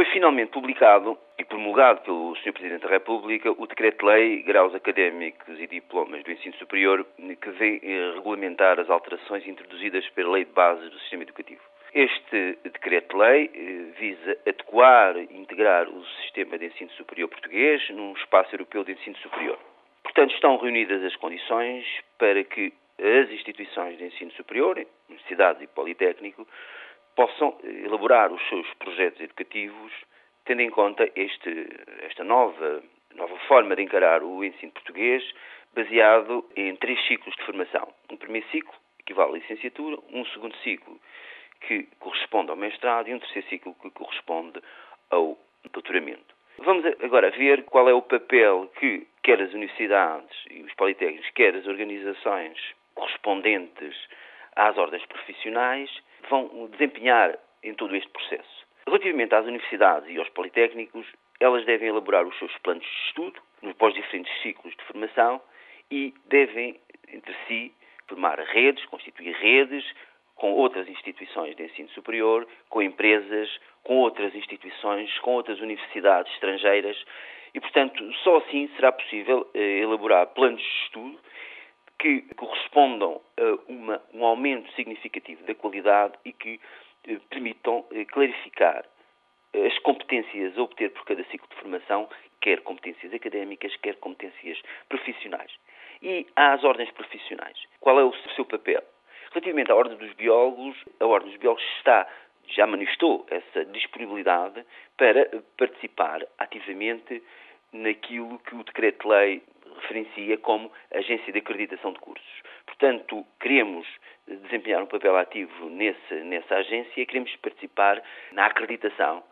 Foi finalmente publicado e promulgado pelo Sr. Presidente da República o Decreto-Lei Graus Académicos e Diplomas do Ensino Superior, que vem eh, regulamentar as alterações introduzidas pela Lei de Bases do Sistema Educativo. Este decreto-lei eh, visa adequar e integrar o sistema de ensino superior português num espaço europeu de ensino superior. Portanto, estão reunidas as condições para que as instituições de ensino superior, universidades e politécnico, possam elaborar os seus projetos educativos tendo em conta este, esta nova, nova forma de encarar o ensino português, baseado em três ciclos de formação. Um primeiro ciclo equivale à licenciatura, um segundo ciclo que corresponde ao mestrado e um terceiro ciclo que corresponde ao doutoramento. Vamos agora ver qual é o papel que quer as universidades e os politécnicos, quer as organizações correspondentes às ordens profissionais vão desempenhar em todo este processo. Relativamente às universidades e aos politécnicos, elas devem elaborar os seus planos de estudo nos diferentes ciclos de formação e devem, entre si, formar redes, constituir redes com outras instituições de ensino superior, com empresas, com outras instituições, com outras universidades estrangeiras e, portanto, só assim será possível eh, elaborar planos de estudo que correspondam a uma, um aumento significativo da qualidade e que eh, permitam eh, clarificar as competências a obter por cada ciclo de formação, quer competências académicas, quer competências profissionais. E às ordens profissionais, qual é o seu papel? Relativamente à Ordem dos Biólogos, a Ordem dos Biólogos está, já manifestou essa disponibilidade para participar ativamente naquilo que o Decreto-Lei referencia como agência de acreditação de cursos. Portanto, queremos desempenhar um papel ativo nesse, nessa agência, queremos participar na acreditação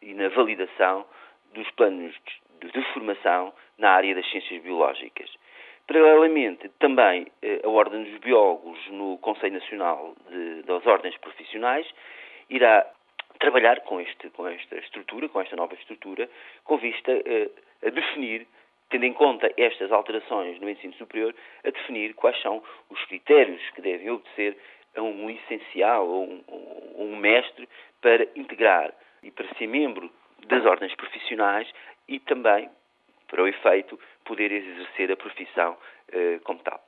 e na validação dos planos de, de formação na área das ciências biológicas. Paralelamente, também eh, a Ordem dos Biólogos, no Conselho Nacional de, das Ordens Profissionais, irá trabalhar com, este, com esta estrutura, com esta nova estrutura, com vista eh, a definir tendo em conta estas alterações no ensino superior, a definir quais são os critérios que devem obedecer a um licenciado ou um, um mestre para integrar e para ser membro das ordens profissionais e também, para o efeito, poder exercer a profissão eh, como tal.